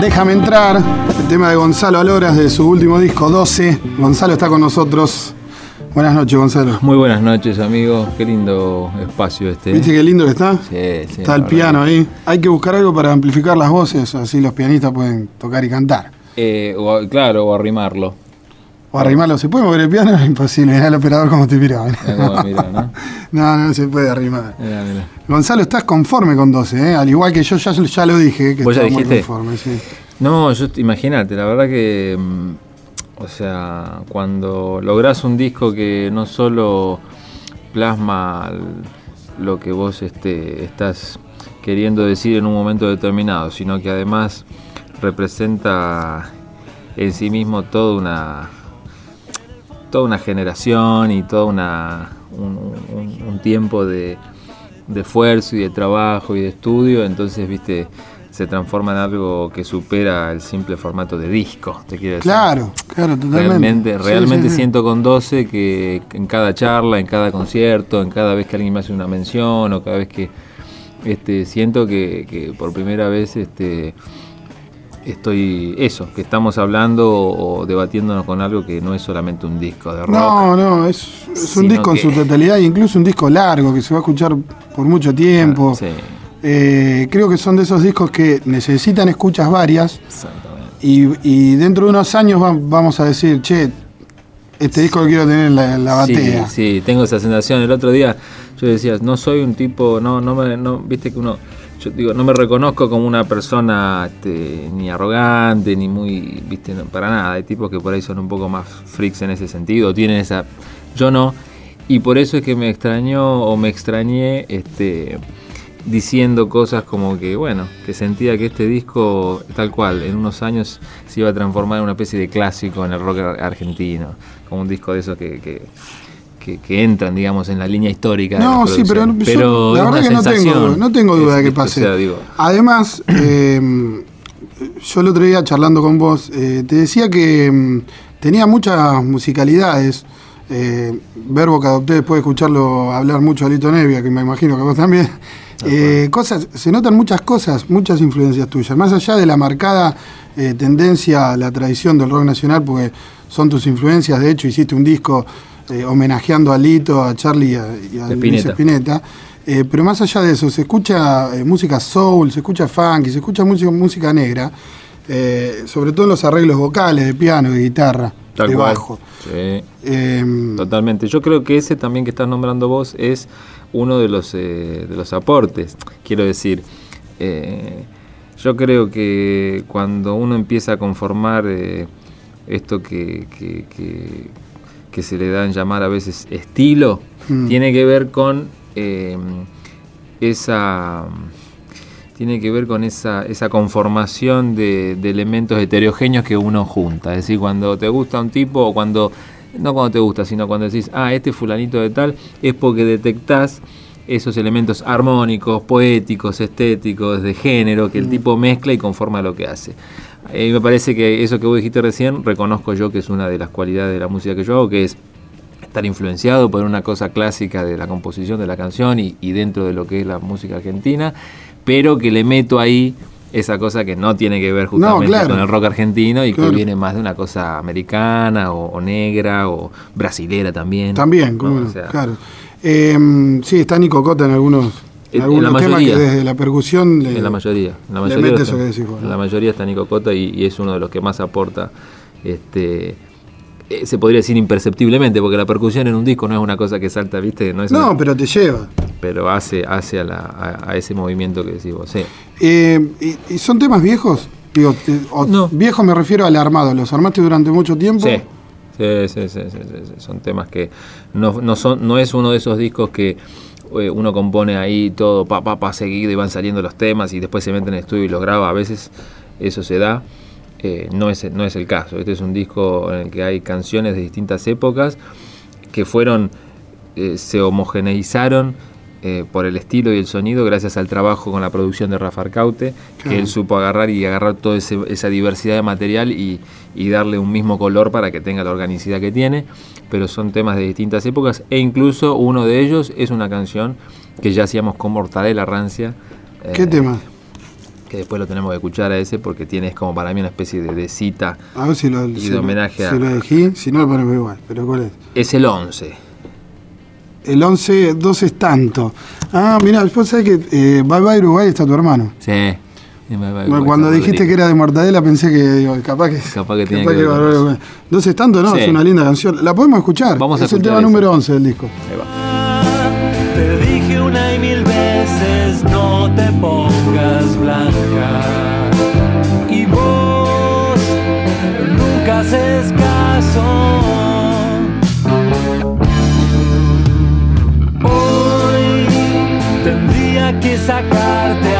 Déjame entrar, el tema de Gonzalo Aloras de su último disco 12. Gonzalo está con nosotros. Buenas noches, Gonzalo. Muy buenas noches, amigos. Qué lindo espacio este. ¿Viste qué lindo que está? Sí, sí. Está el piano ahí. Hay que buscar algo para amplificar las voces, así los pianistas pueden tocar y cantar. Eh, o, claro, o arrimarlo. O arrimarlo. ¿Se puede mover el piano? Es imposible. Mirá el operador como te miraba. ¿no? no, no se puede arrimar. Mirá, mirá. Gonzalo, estás conforme con 12, ¿eh? Al igual que yo ya, ya lo dije, que ¿Vos ya dijiste? muy conforme, sí. No, yo imagínate, la verdad que mm, o sea, cuando lográs un disco que no solo plasma lo que vos este, estás queriendo decir en un momento determinado, sino que además representa en sí mismo toda una toda una generación y todo una, un, tiempo de, de esfuerzo y de trabajo y de estudio, entonces, viste, se transforma en algo que supera el simple formato de disco, te quiero decir. Claro, claro, totalmente. Realmente, realmente siento con 12 que en cada charla, en cada concierto, en cada vez que alguien me hace una mención o cada vez que este, siento que, por primera vez este, estoy eso, que estamos hablando o, debatiéndonos con algo que no es solamente un disco de rock. No, no, es, un disco en su totalidad, incluso un disco largo que se va a escuchar por mucho tiempo. Ah, sí. Eh, creo que son de esos discos que necesitan escuchas varias. Y, dentro de unos años vamos a decir, che, este disco lo quiero tener en la, batea. Sí, tengo esa sensación. El otro día yo decía, no soy un tipo, no, no me, no, viste que uno, yo digo, no me reconozco como una persona este, ni arrogante, ni muy, viste, para nada. Hay tipos que por ahí son un poco más freaks en ese sentido, tienen esa, yo no. Y por eso es que me extrañó o me extrañé, este, diciendo cosas como que, bueno, que sentía que este disco, tal cual, en unos años se iba a transformar en una especie de clásico en el rock argentino, como un disco de esos que, que, que, entran, digamos, en la línea histórica. No, sí, pero, la verdad que no tengo, no tengo duda de que pase. Además, eh, yo el otro día charlando con vos, eh, te decía que mm, tenía muchas musicalidades. Eh, verbo que adopté después de escucharlo hablar mucho a Lito Nevia, que me imagino que vos también. Eh, cosas, se notan muchas cosas, muchas influencias tuyas, más allá de la marcada eh, tendencia a la tradición del rock nacional, porque son tus influencias, de hecho hiciste un disco eh, homenajeando a Lito, a Charlie y a, Luis Spinetta. pero más allá de eso, se escucha música soul, se escucha funk, se escucha música, música negra, sobre todo en los arreglos vocales de piano y guitarra, de bajo. Em, Totalmente. Yo creo que ese también que estás nombrando vos es uno de los, eh, de los aportes. Quiero decir, eh, yo creo que cuando uno empieza a conformar eh, esto que, que, se le da en llamar a veces estilo, mm. tiene que ver con esa tiene que ver con esa, esa conformación de, de, elementos heterogéneos que uno junta. Es decir, cuando te gusta un tipo o cuando no cuando te gusta, sino cuando decís, ah, este fulanito de tal, es porque detectás esos elementos armónicos, poéticos, estéticos, de género, que el mm. tipo mezcla y conforma lo que hace. Y me parece que eso que vos dijiste recién, reconozco yo que es una de las cualidades de la música que yo hago, que es estar influenciado por una cosa clásica de la composición de la canción y, y dentro de lo que es la música argentina, pero que le meto ahí esa cosa que no tiene que ver justamente con el rock argentino y que viene más de una cosa americana o, negra o brasilera también. También, claro. Em, sí, está Nico Cota en algunos, algunos temas que desde la percusión en la mayoría, en la mayoría, está, la mayoría está Nico Cota y, es uno de los que más aporta este eh, se podría decir imperceptiblemente, porque la percusión en un disco no es una cosa que salta, ¿viste? No, es no pero te lleva. Pero hace, hace a, ese movimiento que decís vos, sí. Eh, ¿y, son temas viejos? Digo, no. Viejo me refiero al armado, ¿los armaste durante mucho tiempo? Sí, sí, sí, sí, son temas que no, no, son, no es uno de esos discos que uno compone ahí todo pa, pa, pa seguido y van saliendo los temas y después se mete en el estudio y los graba, a veces eso se da eh, no, es, no es el caso. Este es un disco en el que hay canciones de distintas épocas que fueron, eh, se homogeneizaron eh, por el estilo y el sonido gracias al trabajo con la producción de Rafa Arcaute, que él supo agarrar y agarrar toda esa diversidad de material y, darle un mismo color para que tenga la organicidad que tiene, pero son temas de distintas épocas e incluso uno de ellos es una canción que ya hacíamos con Mortadela Rancia. ¿Qué tema? que después lo tenemos que escuchar a ese porque tiene como para mí una especie de, cita a ver si lo, y de homenaje a... Si lo elegí, si no lo ponemos igual, pero ¿cuál es? Es el 11. El 11, 12 es tanto. Ah, mira, después sabés que eh, Bye Bye Uruguay está tu hermano. Sí. Cuando dijiste que era de Mortadela pensé que digo, capaz que capaz que, capaz que, que Entonces tanto no, es una linda canción. La podemos escuchar. Vamos es el tema número 11 del disco. Ahí va. Te dije una y mil veces no te pongas blanca. Y vos nunca caso. sacarte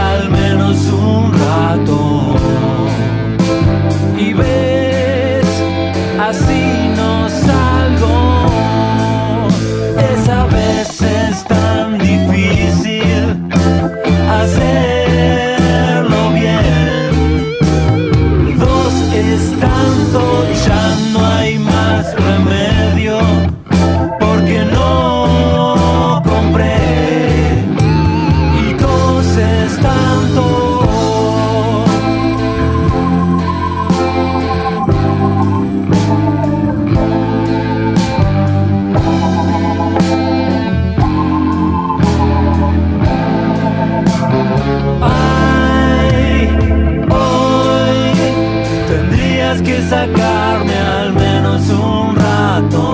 al menos un rato.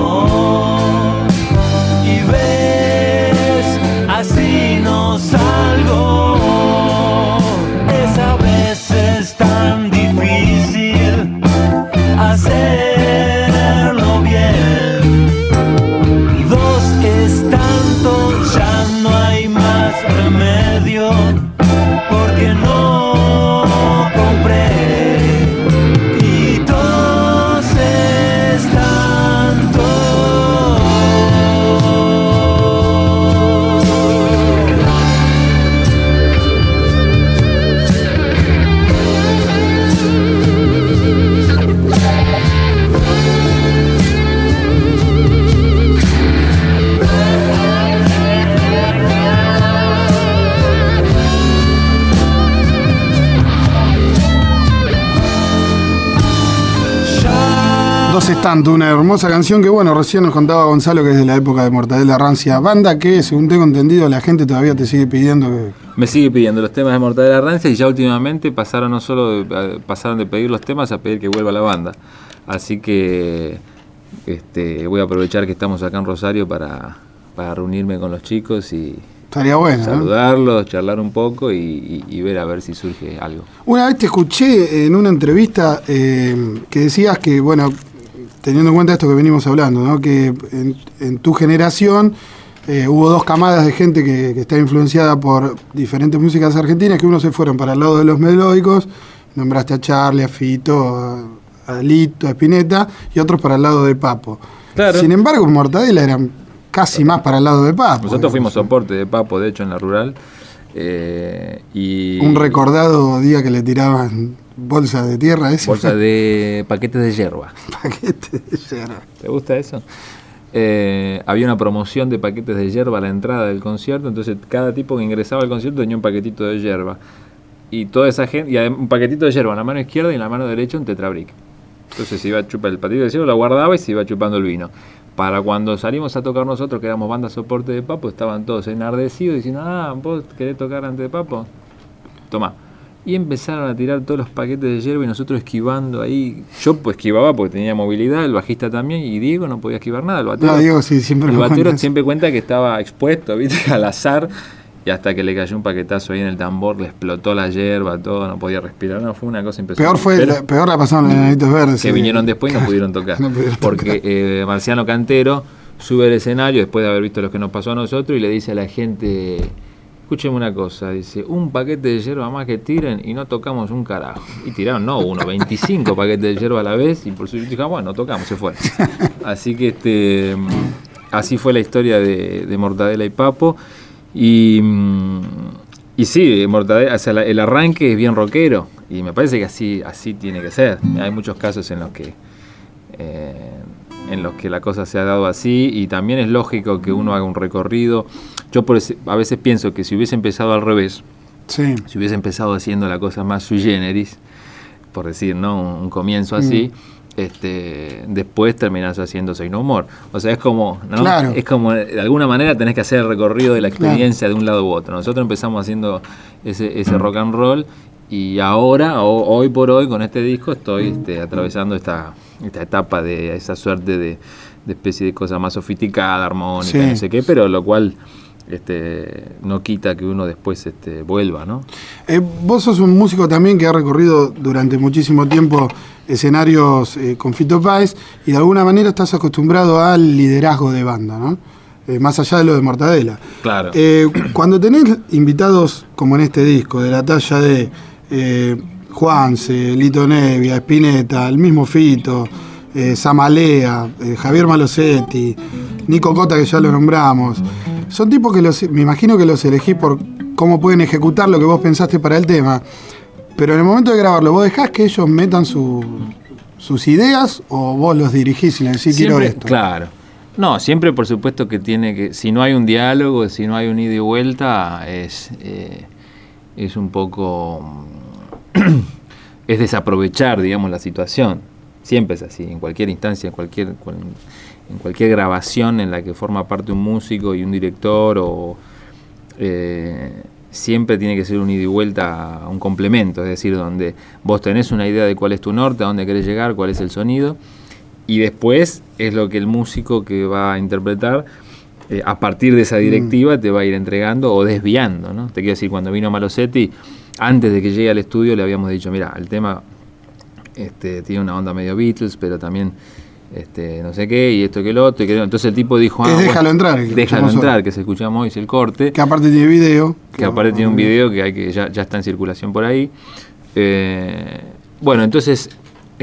Tanto, una hermosa canción que, bueno, recién nos contaba Gonzalo que es de la época de Mortadela Rancia. Banda que, según tengo entendido, la gente todavía te sigue pidiendo que. Me sigue pidiendo los temas de Mortadela Rancia y ya últimamente pasaron no solo de, pasaron de pedir los temas a pedir que vuelva la banda. Así que este, voy a aprovechar que estamos acá en Rosario para, para reunirme con los chicos y Estaría bueno. ¿no? saludarlos, charlar un poco y, y- y ver a ver si surge algo. Una vez te escuché en una entrevista eh, que decías que, bueno, teniendo en cuenta esto que venimos hablando, ¿no? que en, en tu generación eh, hubo dos camadas de gente que, que está influenciada por diferentes músicas argentinas, que unos se fueron para el lado de los melódicos, nombraste a Charlie, a Fito, a, a Lito, a Spinetta, y otros para el lado de Papo. Claro. Sin embargo, Mortadela eran casi más para el lado de Papo. Nosotros fuimos digamos. soporte de Papo, de hecho, en la rural. Eh, y Un recordado día que le tiraban bolsa de tierra, ese bolsa de paquetes de hierba. paquete de yerba. ¿Te gusta eso? Eh, había una promoción de paquetes de hierba a la entrada del concierto, entonces cada tipo que ingresaba al concierto tenía un paquetito de hierba. Y toda esa gente, y un paquetito de hierba en la mano izquierda y en la mano derecha un tetrabric. Entonces se iba a chupar el patito de hierba, lo guardaba y se iba chupando el vino. Para cuando salimos a tocar nosotros, que éramos banda soporte de Papo, estaban todos enardecidos diciendo, ah, vos querés tocar antes de Papo, toma. Y empezaron a tirar todos los paquetes de hierba y nosotros esquivando ahí. Yo pues esquivaba porque tenía movilidad, el bajista también, y Diego no podía esquivar nada. El batero, No, Diego sí, siempre el batero siempre cuenta que estaba expuesto, viste, al azar. Y hasta que le cayó un paquetazo ahí en el tambor, le explotó la hierba, todo, no podía respirar. No, fue una cosa impresionante. Peor fue, Pero- la, peor la pasaron los enanitos verdes. que sí. vinieron después y no pudieron tocar. No pudieron porque eh, Marciano Cantero sube al escenario después de haber visto lo que nos pasó a nosotros y le dice a la gente, escúcheme una cosa, dice, un paquete de hierba más que tiren y no tocamos un carajo. Y tiraron, no, uno, 25 paquetes de hierba a la vez y por su dijo, bueno, no tocamos, se fue. Así que este así fue la historia de, de Mortadela y Papo. Y, mm, y sí, Mortadela, o sea, el arranque es bien rockero y me parece que así, así tiene que ser. Hay muchos casos en los que eh, en los que la cosa se ha dado así y también es lógico que uno haga un recorrido. Yo por ese- a veces pienso que si hubiese empezado al revés, Si hubiese empezado haciendo la cosa más sui generis, por decir, ¿no? Un, comienzo así. Mm este, después terminas haciendo Soy No Humor. O sea, es como, Es como, de alguna manera tenés que hacer el recorrido de la experiencia de un lado u otro. Nosotros empezamos haciendo ese, ese rock and roll y ahora, hoy por hoy, con este disco, estoy este, atravesando esta, esta etapa de esa suerte de, especie de cosa más sofisticada, armónica, no sé qué, pero lo cual este, no quita que uno después este, vuelva, ¿no? Eh, vos sos un músico también que ha recorrido durante muchísimo tiempo escenarios eh, con Fito Páez y de alguna manera estás acostumbrado al liderazgo de banda, ¿no? Eh, más allá de lo de Mortadela. Claro. cuando tenés invitados como en este disco, de la talla de Juanse, Lito Nevia, Spinetta, el mismo Fito, Samalea, Javier Malosetti, Nico Cota, que ya lo nombramos, son tipos que los, me imagino que los elegís por cómo pueden ejecutar lo que vos pensaste para el tema. Pero en el momento de grabarlo, ¿vos dejás que ellos metan sus ideas o vos los dirigís y les decís quiero esto? Claro. No, siempre por supuesto que tiene que, si no hay un diálogo, si no hay un ida y vuelta, es, eh, es un poco, es desaprovechar, digamos, la situación. Siempre es así, en cualquier instancia, en cualquier, en cualquier grabación en la que forma parte un músico y un director o eh, siempre tiene que ser un ida y vuelta, un complemento, es decir, donde vos tenés una idea de cuál es tu norte, a dónde querés llegar, cuál es el sonido, y después es lo que el músico que va a interpretar, eh, a partir de esa mm. directiva, te va a ir entregando o desviando, ¿no? Te quiero decir, cuando vino Malosetti, antes de que llegue al estudio le habíamos dicho, mira, el tema este, tiene una onda medio Beatles, pero también este, no sé qué, y esto que lo otro. que, entonces el tipo dijo, ah, déjalo entrar. déjalo entrar, que se escuchamos hoy, es el corte. Que aparte tiene video. Que, aparte tiene un video que, hay que ya, ya está en circulación por ahí. Eh, bueno, entonces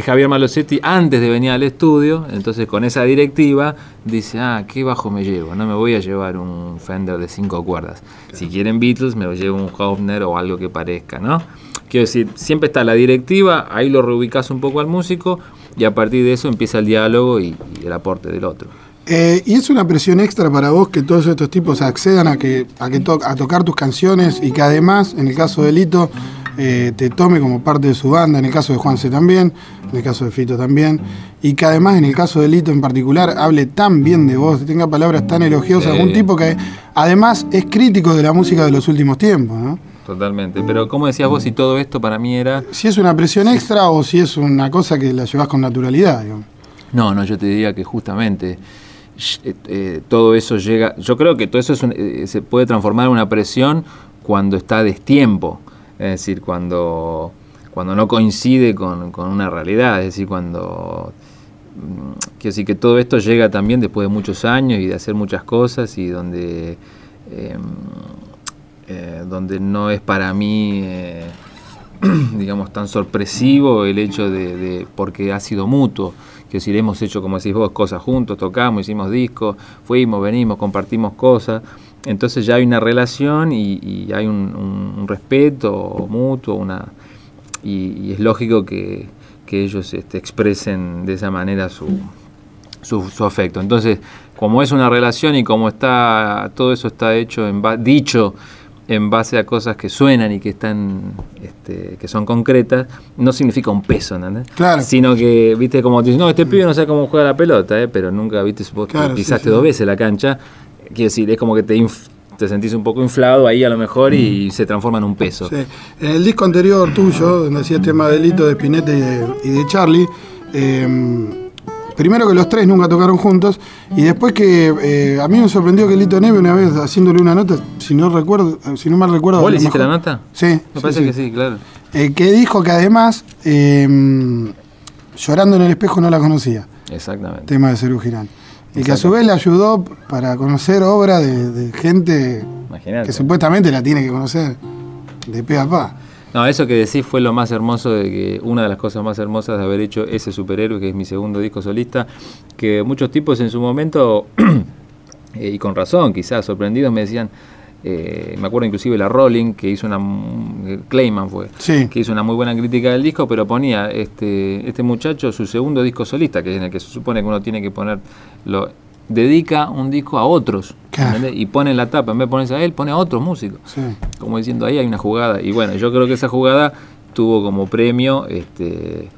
Javier Malosetti, antes de venir al estudio, entonces con esa directiva, dice, ah, ¿qué bajo me llevo? No me voy a llevar un Fender de cinco cuerdas. Si quieren Beatles, me llevo un Hofner o algo que parezca, ¿no? Quiero decir, siempre está la directiva, ahí lo reubicas un poco al músico, y a partir de eso empieza el diálogo y, el aporte del otro. Eh, ¿Y es una presión extra para vos que todos estos tipos accedan a, que, a, que a tocar tus canciones y que además, en el caso de Lito, eh, te tome como parte de su banda, en el caso de Juanse también, en el caso de Fito también, y que además en el caso de Lito en particular hable tan bien de vos, tenga palabras tan elogiosas, un tipo que además es crítico de la música de los últimos tiempos, ¿no? Totalmente. Pero como decías vos, si todo esto para mí era... Si es una presión extra o si es una cosa que la llevas con naturalidad. No, no, yo te diría que justamente eh, eh, todo eso llega... Yo creo que todo eso eh, se puede transformar en una presión cuando está a destiempo. Es decir, cuando, cuando no coincide con, una realidad. Es decir, cuando... Mm, quiero decir que todo esto llega también después de muchos años y de hacer muchas cosas y donde... Eh, donde no es para mí, eh, digamos, tan sorpresivo el hecho de, porque ha sido mutuo. Que decir, hemos hecho, como decís vos, cosas juntos, tocamos, hicimos discos, fuimos, venimos, compartimos cosas. Entonces ya hay una relación y, hay un, respeto mutuo, una y, es lógico que, ellos este, expresen de esa manera su, su, afecto. Entonces, como es una relación y como está todo eso está hecho en dicho en base a cosas que suenan y que están este, que son concretas, no significa un peso, ¿no? Claro. Sino que, viste, como te no, este pibe no sabe cómo juega la pelota, ¿eh? pero nunca, viste, vos pisaste dos veces la cancha, quiero decir, es como que te, te sentís un poco inflado ahí a lo mejor y mm. se transforma en un peso. Sí. En el disco anterior tuyo, donde hacías tema de Lito, de Spinetta y de, y de Charlie, eh, primero que los tres nunca tocaron juntos y después que eh, a mí me sorprendió que Lito Neve una vez haciéndole una nota, si no recuerdo, si no mal recuerdo. ¿Vos le hiciste la nota? Sí. Me parece que sí, claro. Eh, que dijo que además em, llorando en el espejo no la conocía. Exactamente. Tema de Cerú Girán. Y que a su vez le ayudó para conocer obra de, gente que supuestamente la tiene que conocer de pe a pa. No, eso que decís fue lo más hermoso de que una de las cosas más hermosas de haber hecho ese superhéroe, que es mi segundo disco solista, que muchos tipos en su momento, eh, y con razón, quizás sorprendidos, me decían, eh, me acuerdo inclusive la Rolling, que hizo una, Clayman fue, que hizo una muy buena crítica del disco, pero ponía este, este muchacho su segundo disco solista, que es en el que se supone que uno tiene que poner lo, dedica un disco a otros. Y pone la tapa, en vez de ponerse a él, pone a otros músicos. Como diciendo, ahí hay una jugada. Y bueno, yo creo que esa jugada tuvo como premio este,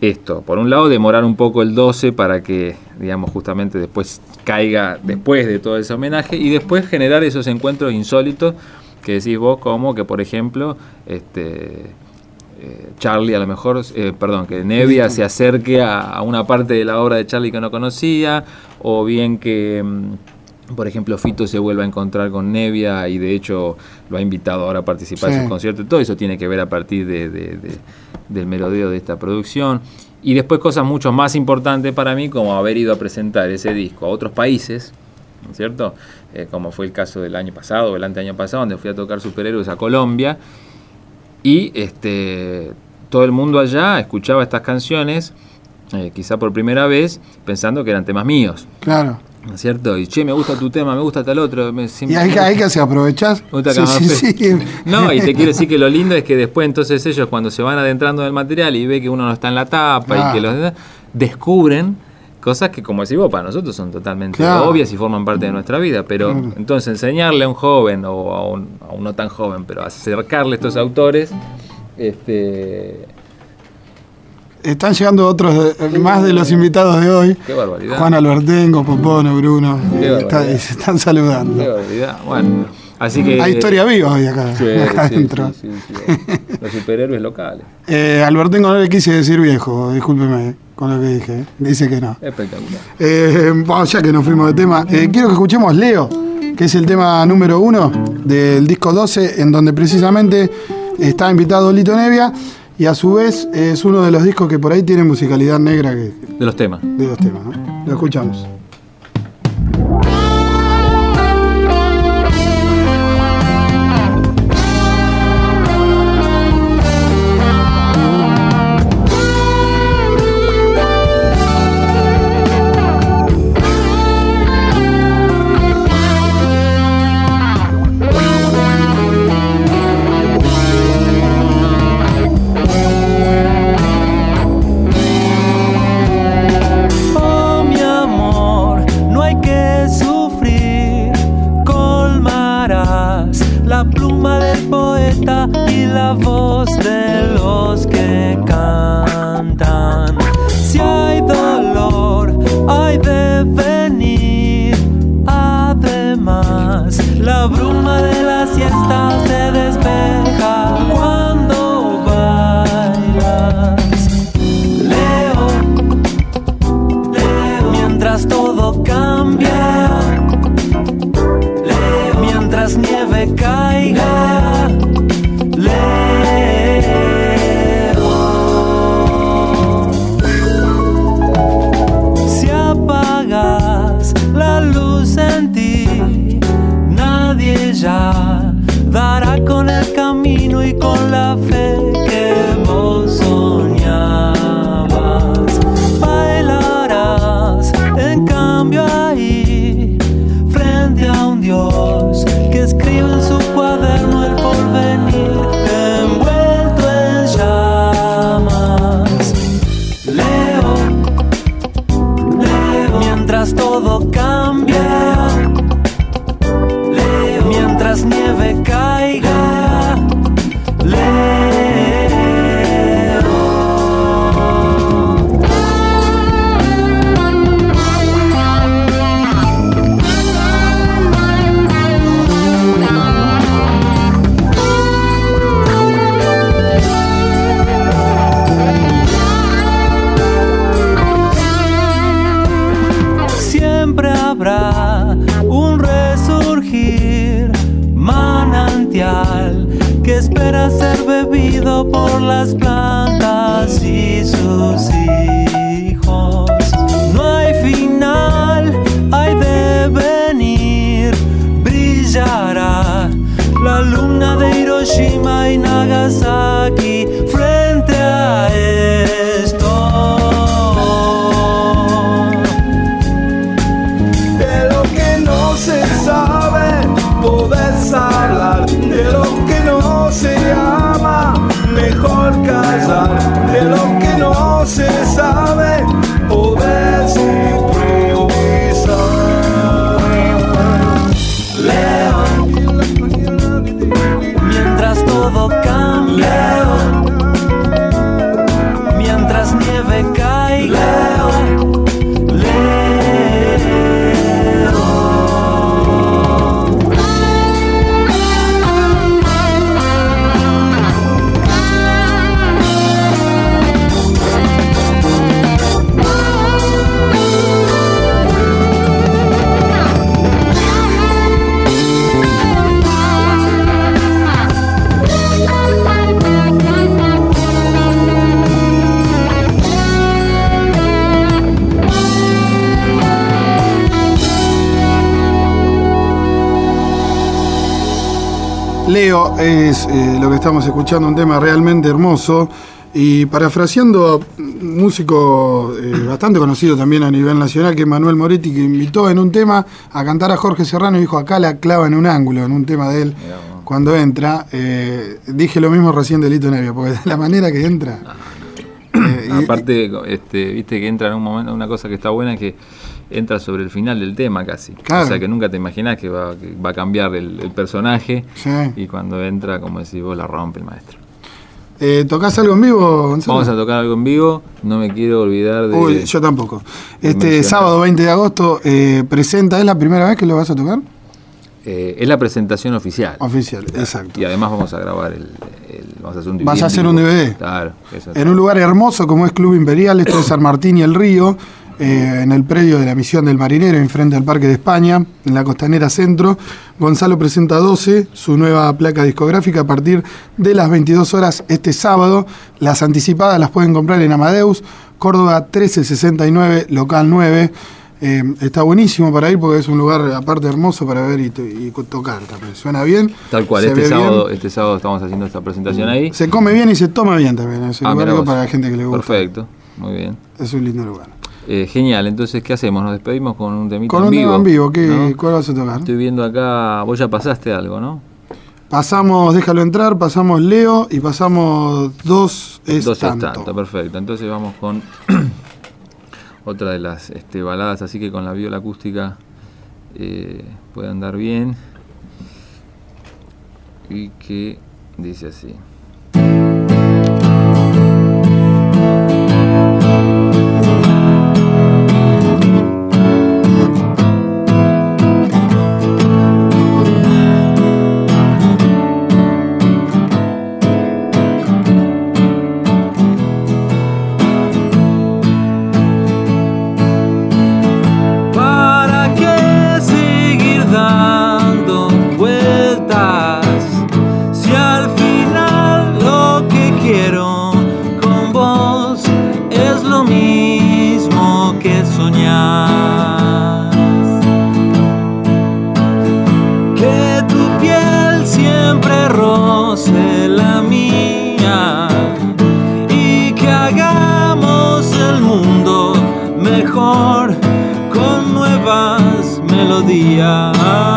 esto. Por un lado, demorar un poco el 12 para que, digamos, justamente después caiga después de todo ese homenaje y después generar esos encuentros insólitos que decís vos, como que, por ejemplo, este, eh, Charlie a lo mejor, eh, perdón, que Nevia se acerque a, una parte de la obra de Charlie que no conocía, o bien que, mm, por ejemplo, Fito se vuelva a encontrar con Nevia y de hecho lo ha invitado ahora a participar en su concierto. Todo eso tiene que ver a partir de del merodeo de esta producción. Y después cosas mucho más importantes para mí, como haber ido a presentar ese disco a otros países, ¿no es cierto? Eh, como fue el caso del año pasado o el anteaño pasado, donde fui a tocar Superhéroes a Colombia. Y este, todo el mundo allá escuchaba estas canciones, eh, quizá por primera vez, pensando que eran temas míos. Claro. ¿No es cierto? Y che, me gusta tu tema, me gusta tal otro. y hay, que se aprovechas. Sí, sí, No, y te quiero decir que lo lindo es que después entonces ellos cuando se van adentrando en el material y ve que uno no está en la tapa y que los descubren cosas que como decís vos, para nosotros son totalmente obvias y forman parte de nuestra vida, pero entonces enseñarle a un joven o a un, a un no tan joven, pero acercarle a estos autores, este están llegando otros más de los invitados de hoy. Qué barbaridad. Juan Albertengo, Popono, Bruno. y se están saludando. Qué barbaridad. Bueno, así que. Hay historia viva hoy acá, sí, adentro. Sí, los superhéroes locales. Eh, Albertengo no le quise decir viejo, discúlpeme con lo que dije. Dice que no. Espectacular. Eh, ya que nos fuimos de tema, eh, quiero que escuchemos Leo, que es el tema número uno del disco 12, en donde precisamente está invitado Lito Nevia. Y a su vez es uno de los discos que por ahí tiene musicalidad negra. Que, de los temas. De los temas, ¿no? Lo escuchamos. Se sabe poder sin priorizar. Leo es eh, lo que estamos escuchando, un tema realmente hermoso. Y parafraseando a un músico eh, bastante conocido también a nivel nacional, que es Manuel Moretti, que invitó en un tema a cantar a Jorge Serrano y dijo, acá la clava en un ángulo, en un tema de él, cuando entra. Eh, dije lo mismo recién de Lito Nevia, porque de la manera que entra... Aparte, este, viste que entra en un momento, una cosa que está buena es que entra sobre el final del tema casi. O sea que nunca te imaginás que va, a cambiar el, personaje y cuando entra, como decís vos, la rompe el maestro. Eh, ¿Tocás algo en vivo, Gonzalo? Vamos a tocar algo en vivo, no me quiero olvidar de... Uy, yo tampoco. Este sábado 20 de agosto eh, presenta, ¿es la primera vez que lo vas a tocar? Eh, es la presentación oficial. Oficial, exacto. Y además vamos a grabar el... vamos a hacer un DVD. Vas a hacer un DVD. Claro. En un lugar hermoso como es Club Imperial, esto es San Martín y el Río. Eh, en el predio de la Misión del Marinero, enfrente al Parque de España, en la Costanera Centro. Gonzalo presenta 12, su nueva placa discográfica a partir de las 22 horas este sábado. Las anticipadas las pueden comprar en Amadeus, Córdoba 1369, local 9. Eh, está buenísimo para ir porque es un lugar aparte hermoso para ver y, tocar también. Suena bien. Tal cual, este sábado, este sábado estamos haciendo esta presentación ahí. Se come bien y se toma bien también. Es un ah, lugar para la gente que le gusta. Perfecto, muy bien. Es un lindo lugar. Eh, genial, entonces, ¿qué hacemos? ¿Nos despedimos con un temita con en vivo? Con un tema en vivo, ¿qué, ¿cuál vas a tocar? Estoy viendo acá, vos ya pasaste algo, ¿no? Pasamos Déjalo entrar, pasamos Leo y pasamos Dos es Dos tanto. perfecto. Entonces vamos con otra de las este, baladas, así que con la viola acústica eh, puede andar bien. Y que dice así. Yeah.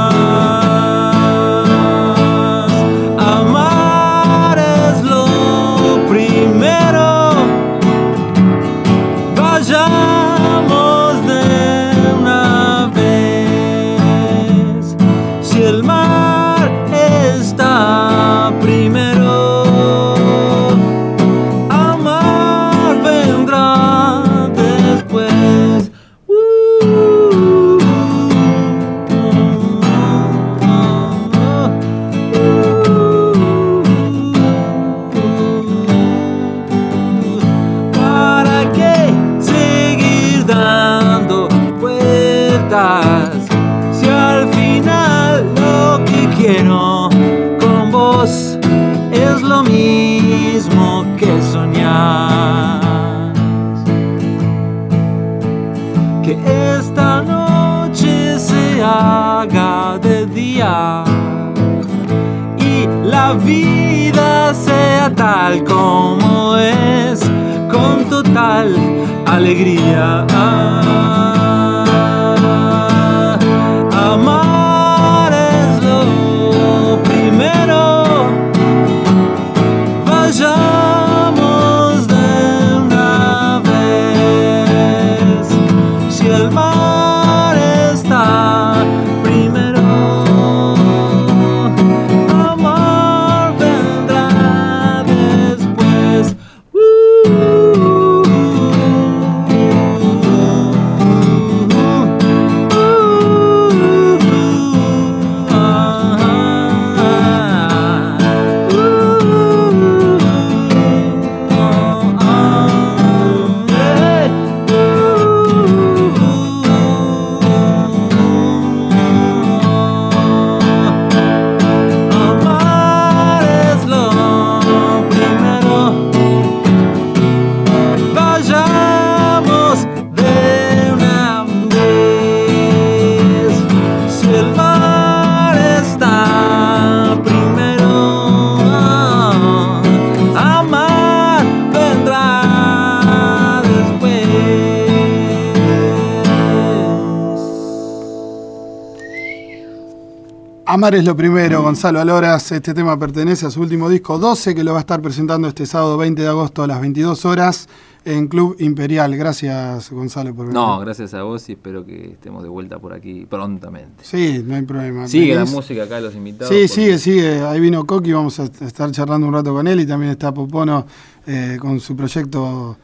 Amar es lo primero, Gonzalo Aloras. Este tema pertenece a su último disco 12, que lo va a estar presentando este sábado 20 de agosto a las 22 horas en Club Imperial. Gracias, Gonzalo, por venir. No, gracias a vos y espero que estemos de vuelta por aquí prontamente. Sí, no hay problema. Sigue la música acá, los invitados. Sí, sigue, sigue. Ahí vino Coqui, vamos a estar charlando un rato con él y también está Popono eh, con su proyecto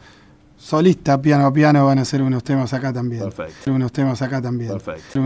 solista, piano a piano, van a hacer unos temas acá también. Perfecto. Unos temas acá también. Perfecto.